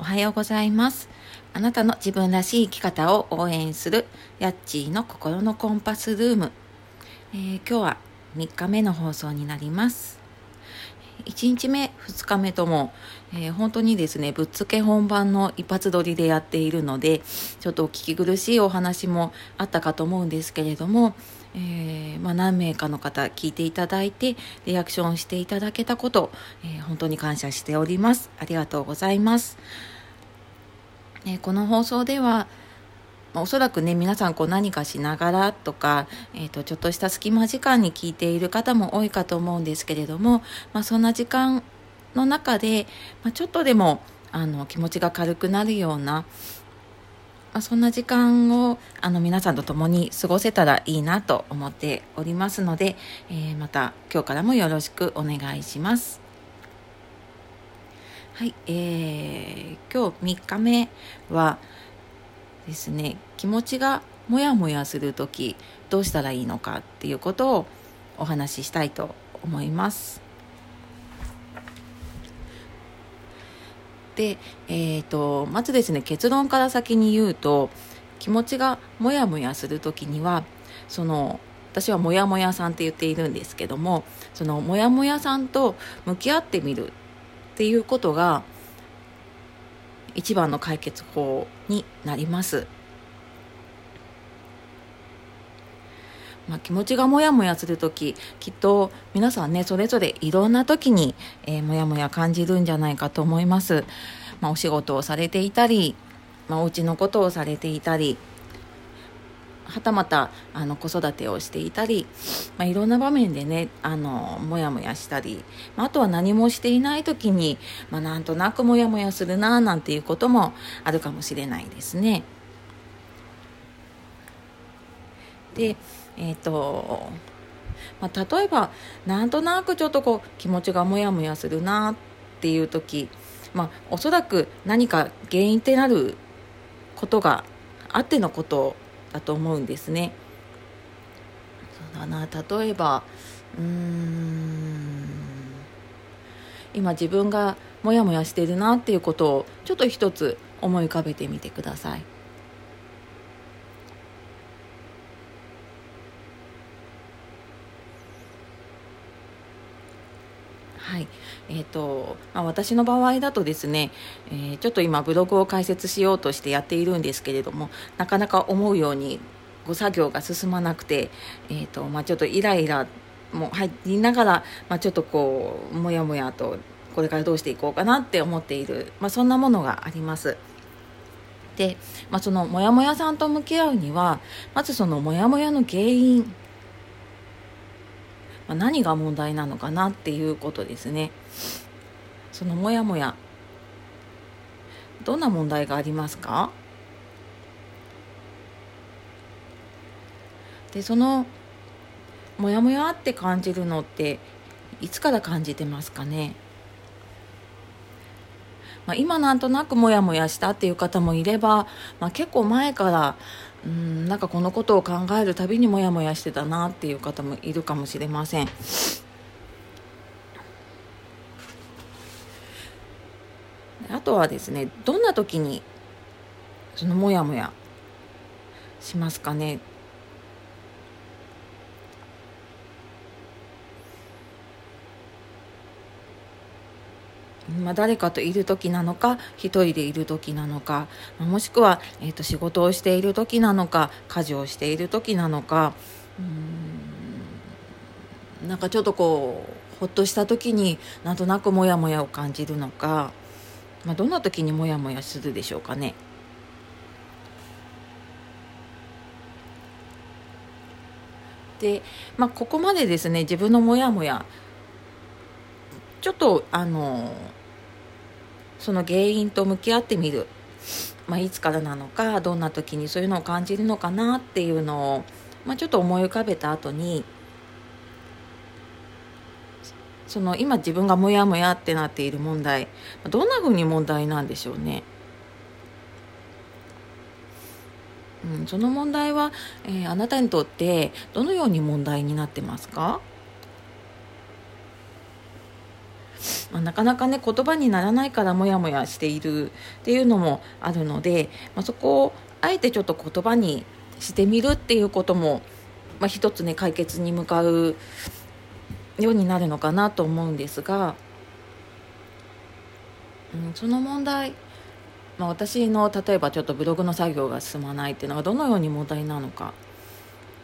おはようございます。あなたの自分らしい生き方を応援するヤッチーの心のコンパスルーム、えー、今日は3日目の放送になります。1日目2日目とも、えー、本当にですねぶっつけ本番の一発撮りでやっているのでちょっとお聞き苦しいお話もあったかと思うんですけれども、えー、まあ、何名かの方聞いていただいてリアクションしていただけたこと、えー、本当に感謝しております。ありがとうございます、えこの放送ではまおそらくね皆さんこう何かしながらとか、えーと、ちょっとした隙間時間に聞いている方も多いかと思うんですけれども、まあ、そんな時間の中で、ま、ちょっとでもあの気持ちが軽くなるような、まあ、そんな時間をあの皆さんと共に過ごせたらいいなと思っておりますので、えー、また今日からもよろしくお願いします。はい、えー、今日3日目はですね気持ちがモヤモヤする時どうしたらいいのかっていうことをお話ししたいと思います。で、えーと、まずですね結論から先に言うと気持ちがモヤモヤする時にはその私はモヤモヤさんって言っているんですけどもそのモヤモヤさんと向き合ってみるっていうことが一番の解決法になります。まあ、気持ちがモヤモヤする時きっと皆さんねそれぞれいろんな時に、えー、モヤモヤ感じるんじゃないかと思います。まあ、お仕事をされていたり、まあ、お家のことをされていたりはたまたあの子育てをしていたり、まあ、いろんな場面でねあのモヤモヤしたり、まあ、あとは何もしていない時に、まあ、なんとなくモヤモヤするななんていうこともあるかもしれないですね。でえっ、ー、とまあ、例えばなんとなくちょっとこう気持ちがモヤモヤするなっていう時、まあ、おそらく何か原因ってなることがあってのことだと思うんですね。そうだな例えばうーん今自分がモヤモヤしてるなっていうことをちょっと一つ思い浮かべてみてください。はいえーとまあ、私の場合だとですね、えー、ちょっと今ブログを開設しようとしてやっているんですけれどもなかなか思うようにご作業が進まなくて、えーとまあ、ちょっとイライラも入りながら、まあ、ちょっとこうもやもやとこれからどうしていこうかなって思っている、まあ、そんなものがあります。で、まあ、そのモヤモヤさんと向き合うにはまずそのモヤモヤの原因まあ、何が問題なのかなっていうことですね。そのモヤモヤ。どんな問題がありますか？でそのモヤモヤって感じるのっていつから感じてますかね、まあ、今なんとなくモヤモヤしたっていう方もいれば、まあ、結構前からうんなんかこのことを考えるたびにモヤモヤしてたなっていう方もいるかもしれません。あとはですねどんな時にそのモヤモヤしますかね？まあ、誰かといる時なのか一人でいる時なのか、もしくは、えーと、仕事をしている時なのか家事をしている時なのかうんなんかちょっとこうほっとした時になんとなくモヤモヤを感じるのか、まあ、どんな時にモヤモヤするでしょうかね。で、まあ、ここまでですね自分のモヤモヤちょっとあのその原因と向き合ってみる、まあ、いつからなのかどんな時にそういうのを感じるのかなっていうのを、まあ、ちょっと思い浮かべた後にその今自分がモヤモヤってなっている問題どんなふうに問題なんでしょうね。うん、その問題は、えー、あなたにとってどのように問題になってますか？まあ、なかなかね言葉にならないからモヤモヤしているっていうのもあるので、まあ、そこをあえてちょっと言葉にしてみるっていうことも、まあ、一つね解決に向かうようになるのかなと思うんですが、うん、その問題、まあ、私の例えばちょっとブログの作業が進まないっていうのがどのように問題なのか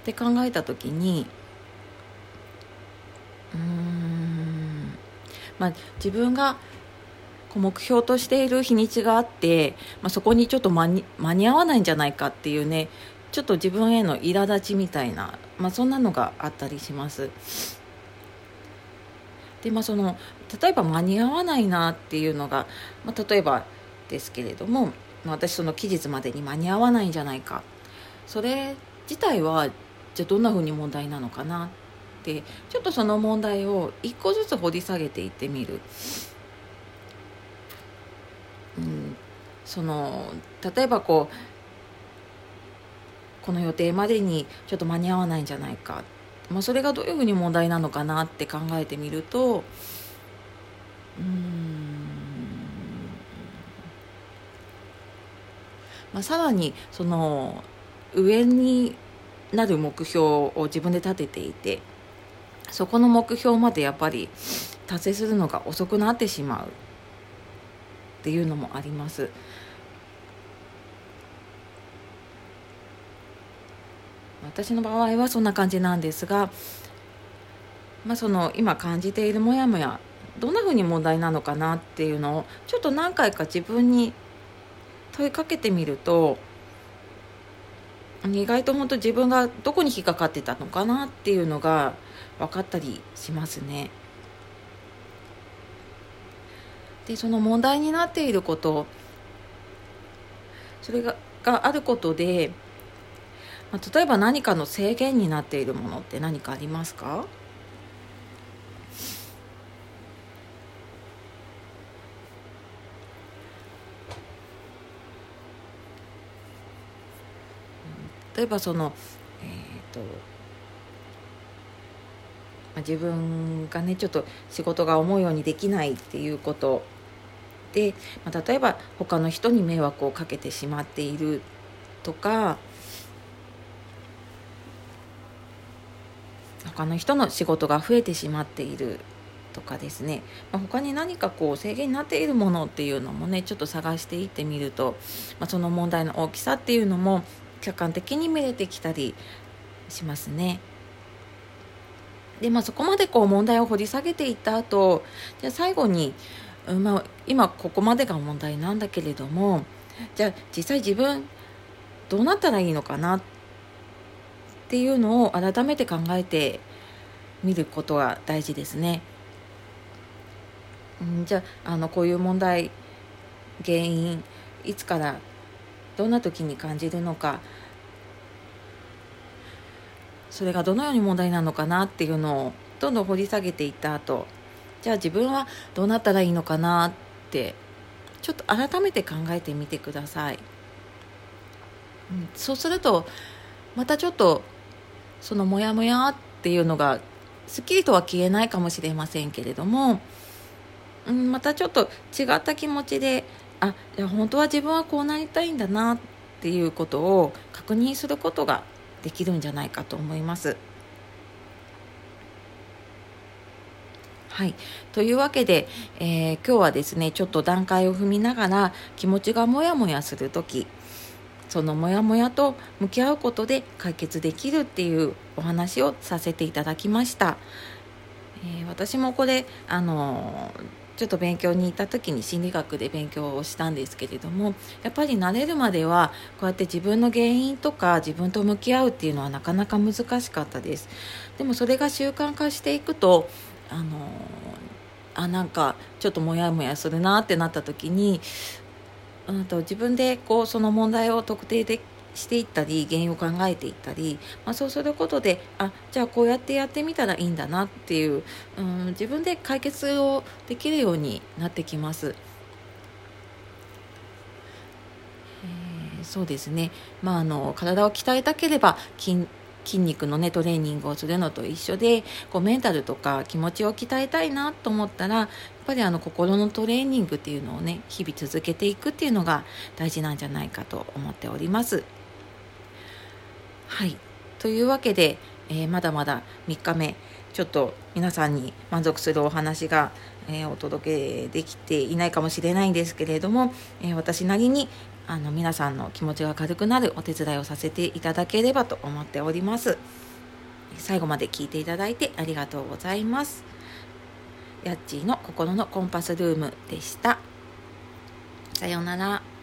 って考えた時にうんまあ自分が目標としている日にちがあって、まあ、そこにちょっと間に合わないんじゃないかっていうねちょっと自分への苛立ちみたいな、まあ、そんなのがあったりします。でまあその例えば間に合わないなっていうのが、まあ、例えばですけれども、まあ、私その期日までに間に合わないんじゃないかそれ自体はじゃあどんなふうに問題なのかなってちょっとその問題を一個ずつ掘り下げていってみる。うん、その例えばこうこの予定までにちょっと間に合わないんじゃないか、まあ、それがどういうふうに問題なのかなって考えてみるとうん。まあ、さらにその上になる目標を自分で立てていてそこの目標までやっぱり達成するのが遅くなってしまうっていうのもあります。私の場合はそんな感じなんですが、まあ、その今感じているモヤモヤどんなふうに問題なのかなっていうのをちょっと何回か自分に問いかけてみると意外と本当自分がどこに引っかかってたのかなっていうのが分かったりしますね。でその問題になっていること。それががあることで、まあ、例えば何かの制限になっているものって何かありますか？例えばその、えーとまあ、自分がねちょっと仕事が思うようにできないっていうことで、まあ、例えば他の人に迷惑をかけてしまっているとか他の人の仕事が増えてしまっているとかですね、まあ、他に何かこう制限になっているものっていうのもねちょっと探していってみると、まあ、その問題の大きさっていうのも客観的に見れてきたりしますね。でまあそこまでこう問題を掘り下げていった後じゃあ最後に、うんまあ、今ここまでが問題なんだけれどもじゃあ実際自分どうなったらいいのかなっていうのを改めて考えてみることが大事ですね。んじゃああのこういう問題原因いつからどんな時に感じるのかそれがどのように問題なのかなっていうのをどんどん掘り下げていった後じゃあ自分はどうなったらいいのかなってちょっと改めて考えてみてください、うん、そうするとまたちょっとそのモヤモヤっていうのがすっきりとは消えないかもしれませんけれども、うん、またちょっと違った気持ちであいや本当は自分はこうなりたいんだなっていうことを確認することができるんじゃないかと思います。はい。というわけで、えー、今日はですね、ちょっと段階を踏みながら気持ちがモヤモヤする時そのモヤモヤと向き合うことで解決できるっていうお話をさせていただきました。えー、私もこれ、あのーちょっと勉強に行った時に心理学で勉強をしたんですけれどもやっぱり慣れるまではこうやって自分の原因とか自分と向き合うっていうのはなかなか難しかったです。でもそれが習慣化していくとあのあなんかちょっとモヤモヤするなってなった時にうんと自分でこうその問題を特定でしていったり原因を考えていったり、まあ、そうすることであじゃあこうやってやってみたらいいんだなっていう、うん、自分で解決をできるようになってきます。えー、そうですね、まあ、あの体を鍛えたければ筋筋肉のねトレーニングをするのと一緒でこうメンタルとか気持ちを鍛えたいなと思ったらやっぱりあの心のトレーニングっていうのをね日々続けていくっていうのが大事なんじゃないかと思っております。はい。というわけで、えー、まだまだ3日目。ちょっと皆さんに満足するお話が、えー、お届けできていないかもしれないんですけれども、えー、私なりにあの皆さんの気持ちが軽くなるお手伝いをさせていただければと思っております。最後まで聞いていただいてありがとうございます。やっちーの心のコンパスルームでした。さようなら。